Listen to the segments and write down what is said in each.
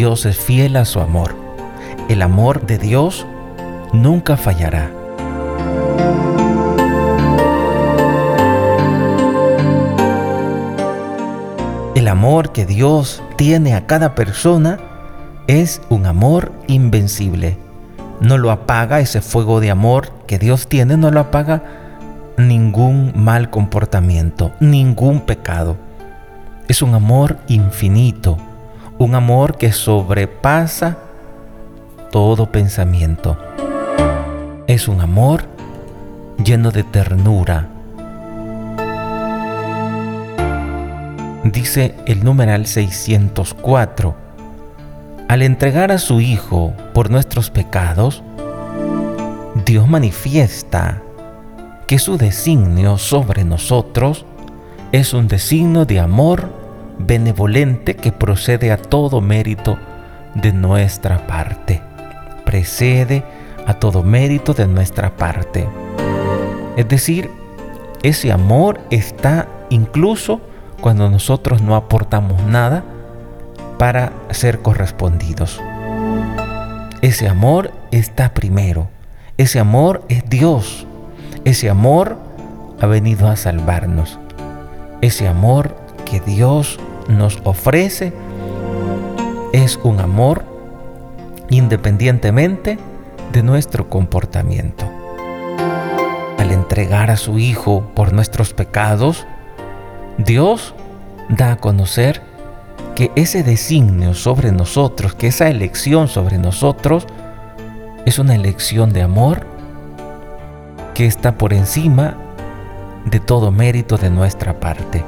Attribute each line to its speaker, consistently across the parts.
Speaker 1: Dios es fiel a su amor. El amor de Dios nunca fallará. El amor que Dios tiene a cada persona es un amor invencible. No lo apaga ese fuego de amor que Dios tiene, no lo apaga ningún mal comportamiento, ningún pecado. Es un amor infinito, un amor que sobrepasa todo pensamiento. Es un amor lleno de ternura. Dice el numeral 604, al entregar a su Hijo por nuestros pecados, Dios manifiesta que su designio sobre nosotros es un designio de amor benevolente que procede a todo mérito de nuestra parte. Precede a todo mérito de nuestra parte. Es decir, ese amor está incluso cuando nosotros no aportamos nada para ser correspondidos. Ese amor está primero. Ese amor es Dios. Ese amor ha venido a salvarnos. Ese amor que Dios nos ofrece es un amor independientemente de nuestro comportamiento. Al entregar a su Hijo por nuestros pecados, Dios da a conocer que ese designio sobre nosotros, que esa elección sobre nosotros, es una elección de amor que está por encima de todo mérito de nuestra parte.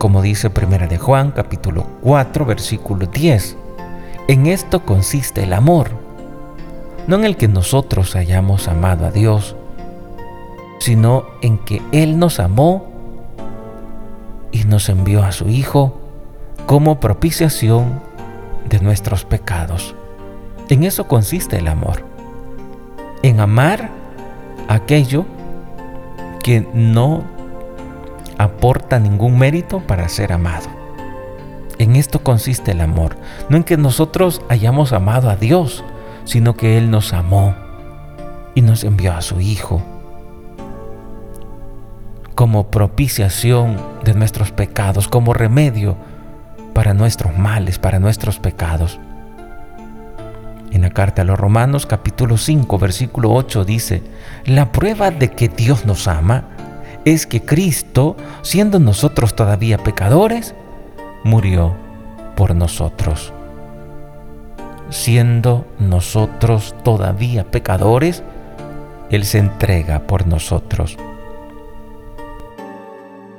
Speaker 1: Como dice Primera de Juan, capítulo 4, versículo 10, en esto consiste el amor, no en el que nosotros hayamos amado a Dios, sino en que Él nos amó y nos envió a su Hijo como propiciación de nuestros pecados. En eso consiste el amor, en amar aquello que no aporta ningún mérito para ser amado. En esto consiste el amor, no en que nosotros hayamos amado a Dios, sino que Él nos amó y nos envió a su Hijo como propiciación de nuestros pecados, como remedio para nuestros males, para nuestros pecados. En la carta a los Romanos capítulo 5 versículo 8 dice, la prueba de que Dios nos ama es que Cristo, siendo nosotros todavía pecadores, murió por nosotros. Siendo nosotros todavía pecadores, Él se entrega por nosotros.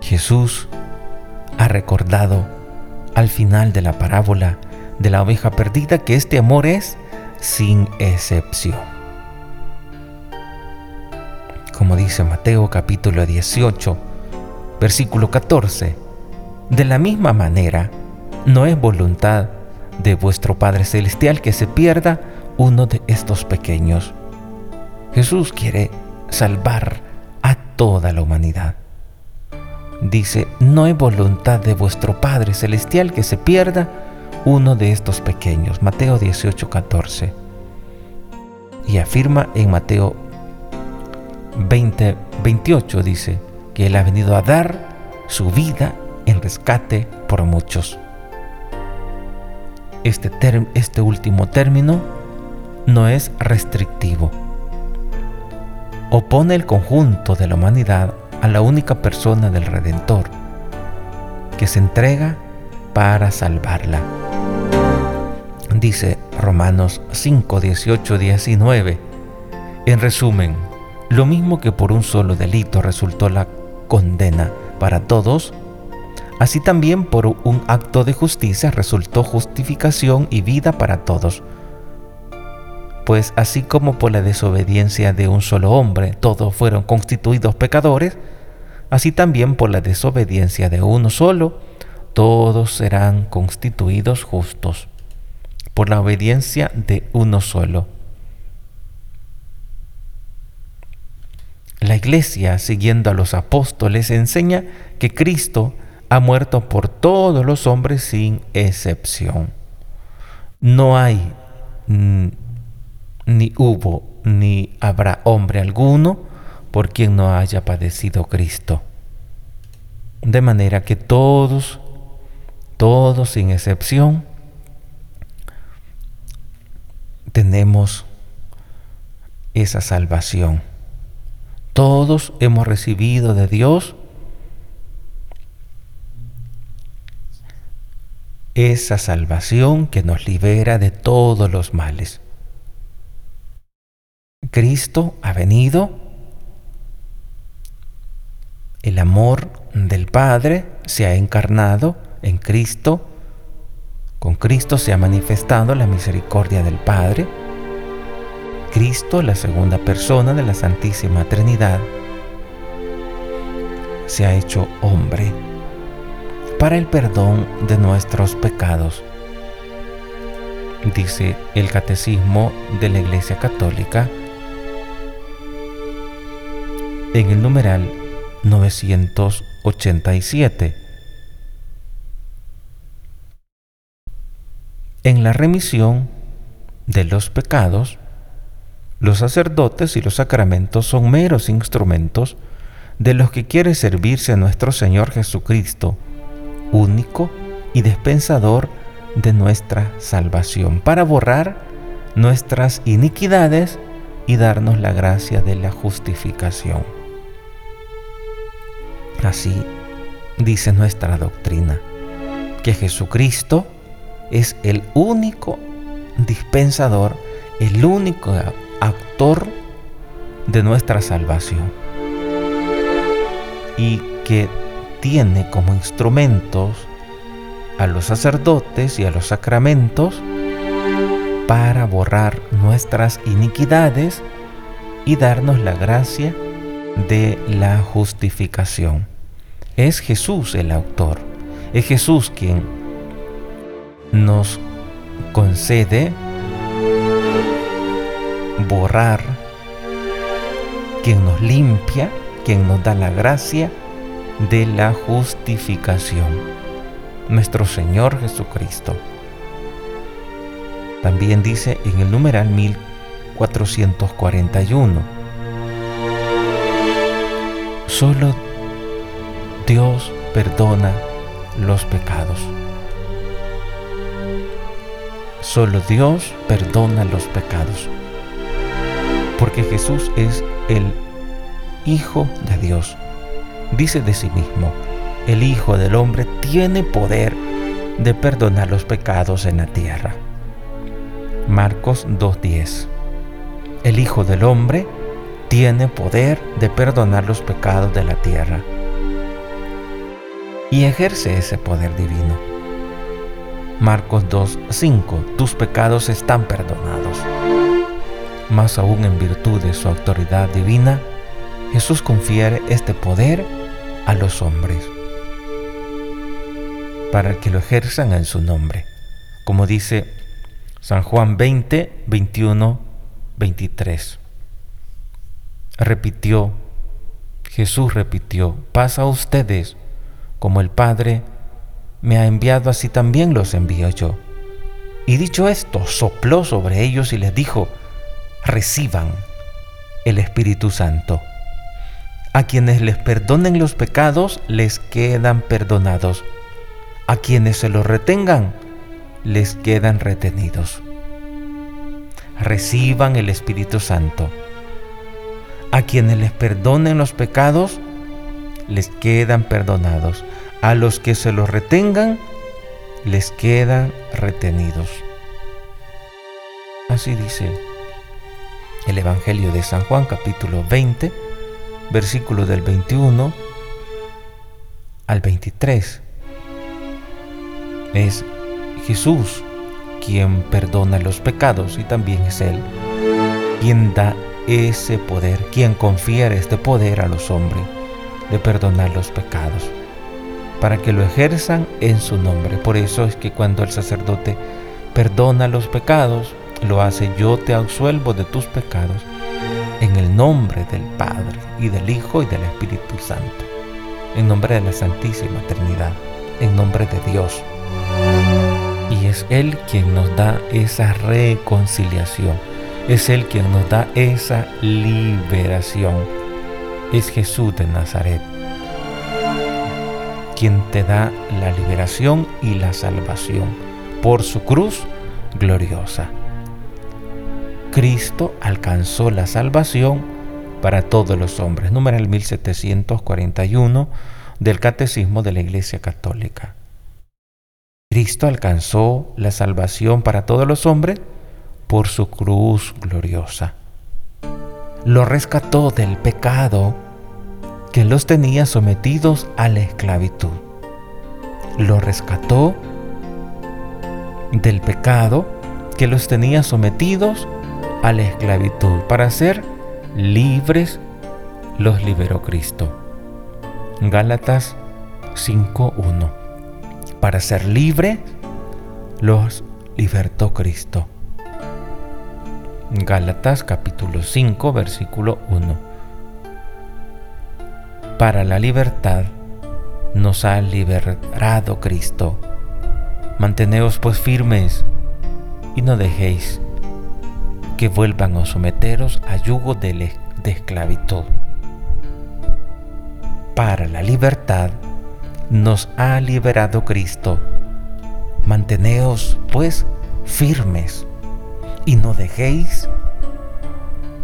Speaker 1: Jesús ha recordado al final de la parábola de la oveja perdida que este amor es sin excepción. Como dice Mateo capítulo 18, versículo 14, de la misma manera, no es voluntad de vuestro Padre Celestial que se pierda uno de estos pequeños. Jesús quiere salvar a toda la humanidad. Dice, no es voluntad de vuestro Padre Celestial que se pierda uno de estos pequeños. Mateo 18, 14. Y afirma en Mateo 20, 28, dice, que Él ha venido a dar su vida en rescate por muchos. Este, este último término no es restrictivo. Opone el conjunto de la humanidad a la única persona del Redentor, que se entrega para salvarla dice Romanos 5, 18, 19. En resumen, lo mismo que por un solo delito resultó la condena para todos, así también por un acto de justicia resultó justificación y vida para todos. Pues así como por la desobediencia de un solo hombre todos fueron constituidos pecadores, así también por la desobediencia de uno solo todos serán constituidos justos por la obediencia de uno solo. La iglesia, siguiendo a los apóstoles, enseña que Cristo ha muerto por todos los hombres sin excepción. no hay mm, ni hubo ni habrá hombre alguno por quien no haya padecido Cristo. De manera que todos, todos sin excepción, tenemos esa salvación. Todos hemos recibido de Dios esa salvación que nos libera de todos los males. Cristo ha venido, el amor del Padre se ha encarnado en Cristo, con Cristo se ha manifestado la misericordia del Padre, Cristo, la segunda persona de la Santísima Trinidad, se ha hecho hombre para el perdón de nuestros pecados. Dice el Catecismo de la Iglesia Católica en el numeral 987. En la remisión de los pecados, los sacerdotes y los sacramentos son meros instrumentos de los que quiere servirse nuestro Señor Jesucristo, único y dispensador de nuestra salvación, para borrar nuestras iniquidades y darnos la gracia de la justificación. Así dice nuestra doctrina, que Jesucristo es el único dispensador, el único actor de nuestra salvación. Y que tiene como instrumentos a los sacerdotes y a los sacramentos para borrar nuestras iniquidades y darnos la gracia de la justificación. Es Jesús el autor. Es Jesús quien nos concede borrar, quien nos limpia, quien nos da la gracia de la justificación. Nuestro Señor Jesucristo. También dice en el numeral 1441, solo Dios perdona los pecados. Solo Dios perdona los pecados. Porque Jesús es el Hijo de Dios. Dice de sí mismo, el Hijo del Hombre tiene poder de perdonar los pecados en la tierra. Marcos 2.10 El Hijo del Hombre tiene poder de perdonar los pecados de la tierra y ejerce ese poder divino. Marcos 2.5 Tus pecados están perdonados. Más aún en virtud de su autoridad divina, Jesús confiere este poder a los hombres para que lo ejerzan en su nombre, como dice San Juan 20, 21, 23. Repitió, Jesús repitió, pasa a ustedes como el Padre me ha enviado, así también los envío yo. Y dicho esto, sopló sobre ellos y les dijo, reciban el Espíritu Santo. A quienes les perdonen los pecados, les quedan perdonados. A quienes se los retengan, les quedan retenidos. Reciban el Espíritu Santo. A quienes les perdonen los pecados, les quedan perdonados. A los que se los retengan, les quedan retenidos. Así dice el Evangelio de San Juan capítulo 20, versículo del 21 al 23. Es Jesús quien perdona los pecados y también es Él quien da ese poder, quien confiere este poder a los hombres de perdonar los pecados, para que lo ejerzan en su nombre. Por eso es que cuando el sacerdote perdona los pecados, lo hace yo te absuelvo de tus pecados en el nombre del Padre y del Hijo y del Espíritu Santo, en nombre de la Santísima Trinidad, en nombre de Dios. Y es Él quien nos da esa reconciliación. Es Él quien nos da esa liberación. Es Jesús de Nazaret quien te da la liberación y la salvación por su cruz gloriosa. Cristo alcanzó la salvación para todos los hombres. Número 1741 del Catecismo de la Iglesia Católica. Cristo alcanzó la salvación para todos los hombres por su cruz gloriosa. Lo rescató del pecado que los tenía sometidos a la esclavitud. Lo rescató del pecado que los tenía sometidos a la esclavitud. Para ser libres los liberó Cristo. Gálatas 5.1. Para ser libres los libertó Cristo. Gálatas capítulo 5 versículo 1. Para la libertad nos ha liberado Cristo. Manteneos pues firmes y no dejéis que vuelvan a someteros a yugo de, esclavitud. Para la libertad nos ha liberado Cristo. Manteneos pues firmes y no dejéis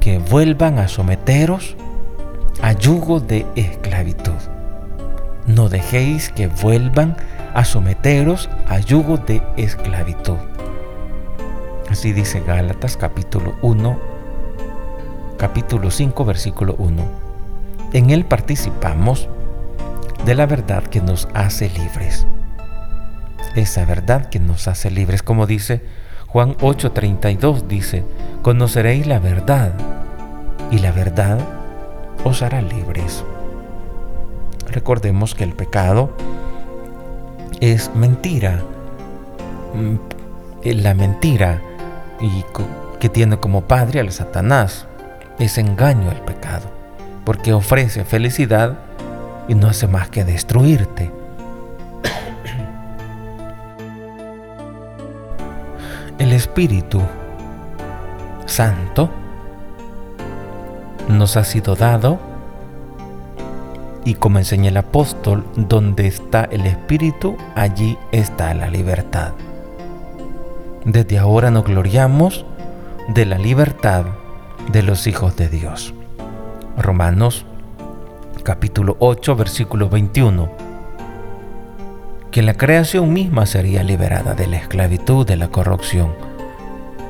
Speaker 1: que vuelvan a someteros a yugo de esclavitud. No dejéis que vuelvan a someteros a yugo de esclavitud. Así dice Gálatas capítulo 1, capítulo 5, versículo 1. En él participamos de la verdad que nos hace libres. Esa verdad que nos hace libres, como dice Juan 8:32, dice, conoceréis la verdad y la verdad os hará libres. Recordemos que el pecado es mentira. Mm, la mentira y que tiene como padre al Satanás. Es engaño el pecado, porque ofrece felicidad y no hace más que destruirte. El Espíritu Santo nos ha sido dado y como enseña el apóstol, donde está el Espíritu, allí está la libertad. Desde ahora nos gloriamos de la libertad de los hijos de Dios. Romanos capítulo 8 versículo 21. Que la creación misma sería liberada de la esclavitud, de la corrupción,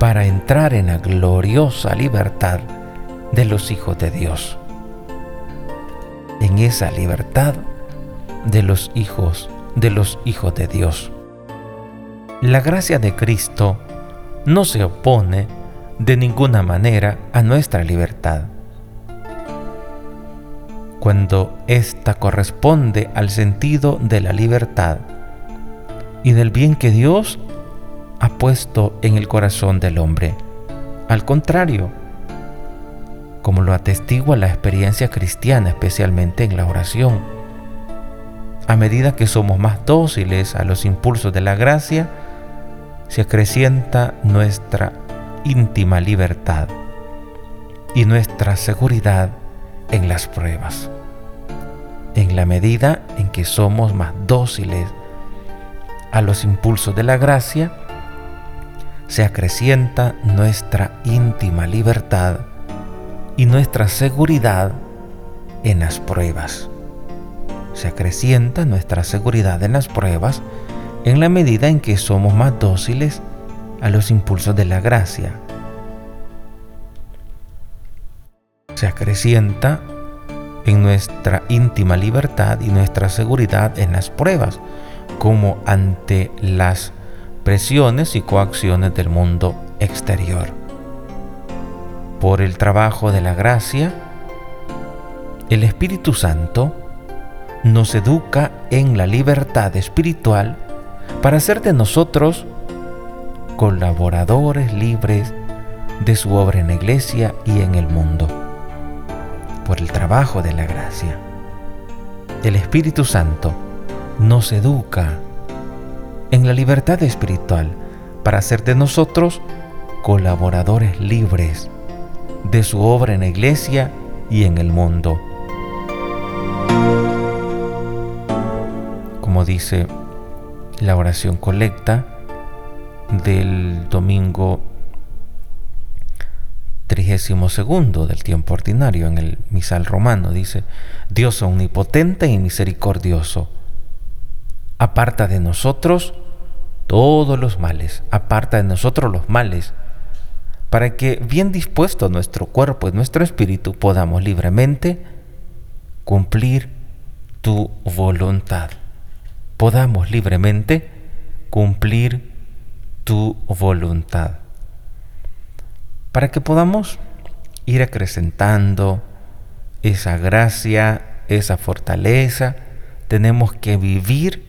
Speaker 1: para entrar en la gloriosa libertad de los hijos de Dios. En esa libertad de los hijos de los hijos de Dios. La gracia de Cristo no se opone de ninguna manera a nuestra libertad. Cuando ésta corresponde al sentido de la libertad y del bien que Dios ha puesto en el corazón del hombre. Al contrario, como lo atestigua la experiencia cristiana, especialmente en la oración. A medida que somos más dóciles a los impulsos de la gracia, se acrecienta nuestra íntima libertad y nuestra seguridad en las pruebas. En la medida en que somos más dóciles a los impulsos de la gracia, se acrecienta nuestra íntima libertad y nuestra seguridad en las pruebas. Se acrecienta nuestra seguridad en las pruebas en la medida en que somos más dóciles a los impulsos de la gracia. Se acrecienta en nuestra íntima libertad y nuestra seguridad en las pruebas, como ante las presiones y coacciones del mundo exterior. Por el trabajo de la gracia, el Espíritu Santo nos educa en la libertad espiritual para hacer de nosotros colaboradores libres de su obra en la iglesia y en el mundo, por el trabajo de la gracia. El Espíritu Santo nos educa en la libertad espiritual para hacer de nosotros colaboradores libres de su obra en la iglesia y en el mundo. Como dice la oración colecta del domingo 32 del tiempo ordinario en el misal romano, dice, Dios omnipotente y misericordioso, aparta de nosotros todos los males, aparta de nosotros los males, para que bien dispuesto nuestro cuerpo y nuestro espíritu podamos libremente cumplir tu voluntad. Podamos libremente cumplir tu voluntad. Para que podamos ir acrecentando esa gracia, esa fortaleza, tenemos que vivir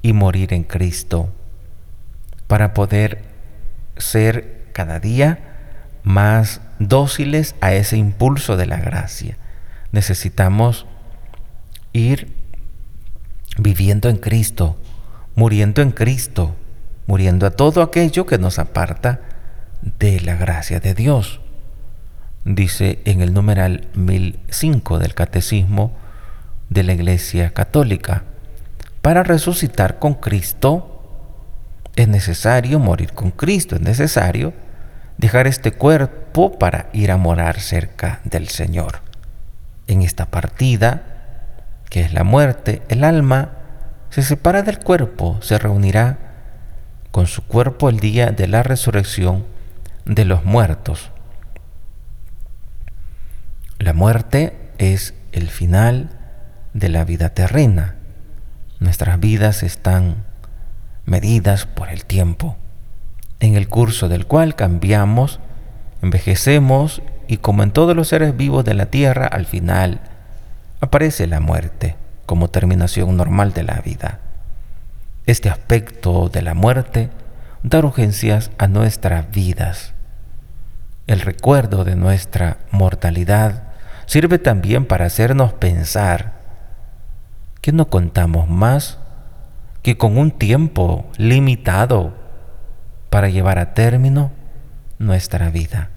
Speaker 1: y morir en Cristo para poder ser cada día más dóciles a ese impulso de la gracia. Necesitamos ir viviendo en Cristo, muriendo en Cristo, muriendo a todo aquello que nos aparta de la gracia de Dios. Dice en el numeral 1005 del Catecismo de la Iglesia Católica, para resucitar con Cristo es necesario morir con Cristo, es necesario dejar este cuerpo para ir a morar cerca del Señor. En esta partida, que es la muerte, el alma se separa del cuerpo, se reunirá con su cuerpo el día de la resurrección de los muertos. La muerte es el final de la vida terrena. Nuestras vidas están medidas por el tiempo, en el curso del cual cambiamos, envejecemos y como en todos los seres vivos de la tierra, al final aparece la muerte como terminación normal de la vida. Este aspecto de la muerte da urgencias a nuestras vidas. El recuerdo de nuestra mortalidad sirve también para hacernos pensar que no contamos más que con un tiempo limitado para llevar a término nuestra vida.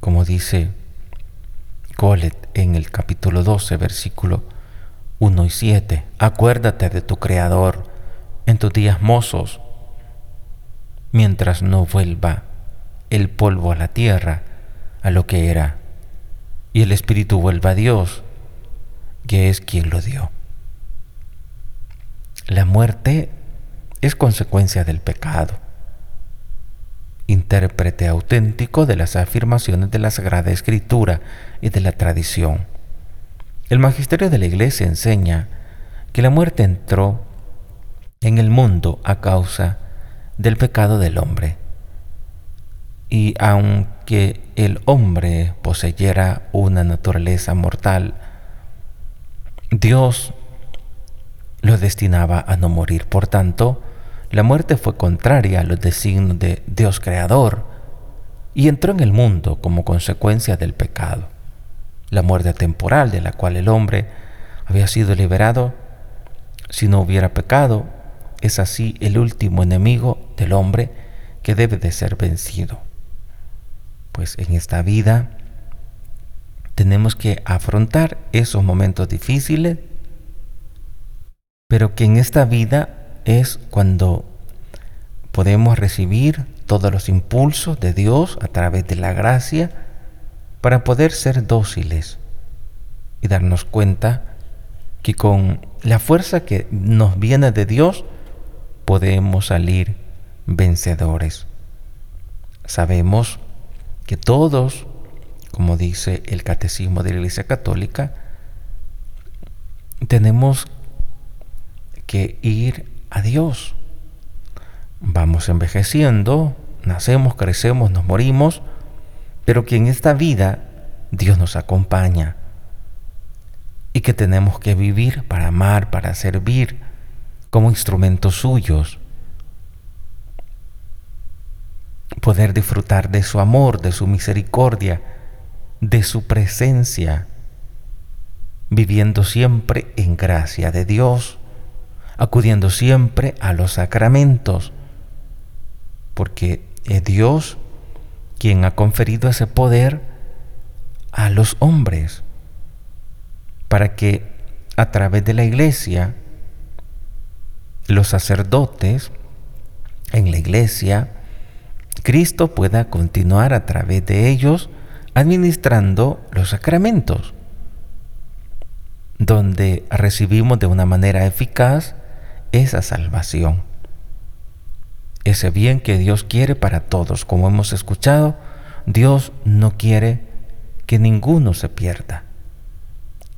Speaker 1: Como dice En el capítulo 12, versículo 1 y 7, acuérdate de tu Creador en tus días mozos, mientras no vuelva el polvo a la tierra, a lo que era, y el Espíritu vuelva a Dios, que es quien lo dio. La muerte es consecuencia del pecado. Intérprete auténtico de las afirmaciones de la Sagrada Escritura y de la tradición. El magisterio de la Iglesia enseña que la muerte entró en el mundo a causa del pecado del hombre. Y aunque el hombre poseyera una naturaleza mortal, Dios lo destinaba a no morir. Por tanto, la muerte fue contraria a los designios de Dios Creador y entró en el mundo como consecuencia del pecado. La muerte temporal de la cual el hombre había sido liberado, si no hubiera pecado, es así el último enemigo del hombre que debe de ser vencido. Pues en esta vida tenemos que afrontar esos momentos difíciles pero que en esta vida es cuando podemos recibir todos los impulsos de Dios a través de la gracia para poder ser dóciles y darnos cuenta que con la fuerza que nos viene de Dios podemos salir vencedores. Sabemos que todos, como dice el Catecismo de la Iglesia Católica, tenemos que ir a Dios. Vamos envejeciendo, nacemos, crecemos, nos morimos, pero que en esta vida Dios nos acompaña y que tenemos que vivir para amar, para servir como instrumentos suyos. Poder disfrutar de su amor, de su misericordia, de su presencia, viviendo siempre en gracia de Dios acudiendo siempre a los sacramentos, porque es Dios quien ha conferido ese poder a los hombres, para que a través de la iglesia, los sacerdotes en la iglesia, Cristo pueda continuar a través de ellos administrando los sacramentos, donde recibimos de una manera eficaz esa salvación. Ese bien que Dios quiere para todos, como hemos escuchado, Dios no quiere que ninguno se pierda.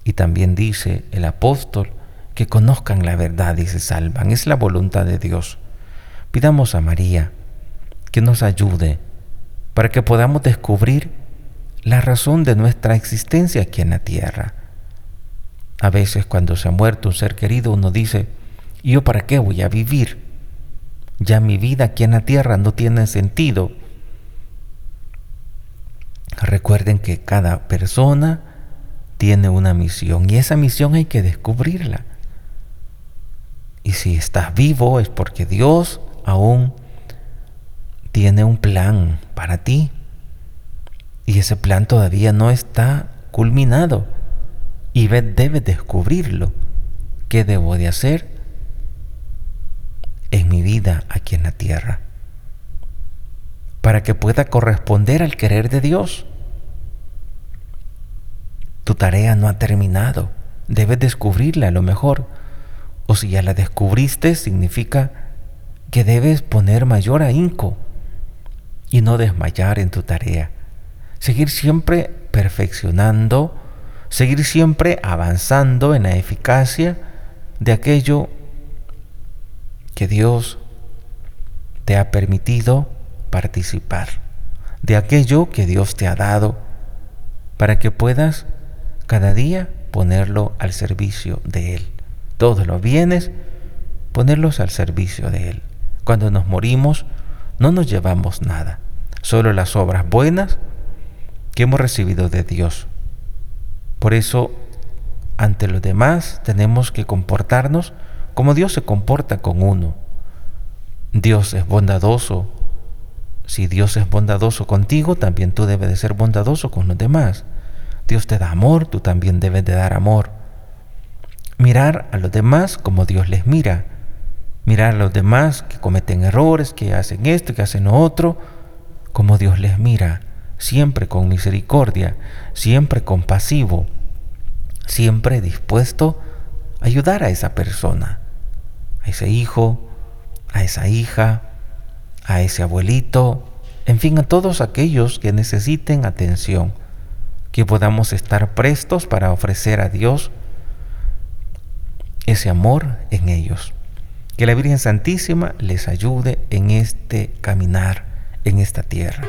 Speaker 1: Y también dice el apóstol que conozcan la verdad y se salvan. Es la voluntad de Dios. Pidamos a María que nos ayude para que podamos descubrir la razón de nuestra existencia aquí en la tierra. A veces cuando se ha muerto un ser querido uno dice, ¿y yo para qué voy a vivir? Ya mi vida aquí en la tierra no tiene sentido. Recuerden que cada persona tiene una misión y esa misión hay que descubrirla. Y si estás vivo es porque Dios aún tiene un plan para ti. Y ese plan todavía no está culminado. Y debes descubrirlo. ¿Qué debo de hacer en mi vida aquí en la tierra? Para que pueda corresponder al querer de Dios. Tu tarea no ha terminado. Debes descubrirla a lo mejor. O si ya la descubriste, significa que debes poner mayor ahínco y no desmayar en tu tarea seguir siempre perfeccionando, seguir siempre avanzando en la eficacia de aquello que Dios te ha permitido participar, de aquello que Dios te ha dado, para que puedas cada día ponerlo al servicio de Él. Todos los bienes, ponerlos al servicio de Él. Cuando nos morimos, no nos llevamos nada, solo las obras buenas que hemos recibido de Dios. Por eso, ante los demás tenemos que comportarnos como Dios se comporta con uno. Dios es bondadoso. Si Dios es bondadoso contigo, también tú debes de ser bondadoso con los demás. Dios te da amor, tú también debes de dar amor. Mirar a los demás como Dios les mira. Mirar a los demás que cometen errores, que hacen esto, que hacen lo otro, como Dios les mira siempre con misericordia, siempre compasivo, siempre dispuesto a ayudar a esa persona, a ese hijo, a esa hija, a ese abuelito, en fin, a todos aquellos que necesiten atención, que podamos estar prestos para ofrecer a Dios ese amor en ellos. Que la Virgen Santísima les ayude en este caminar en esta tierra.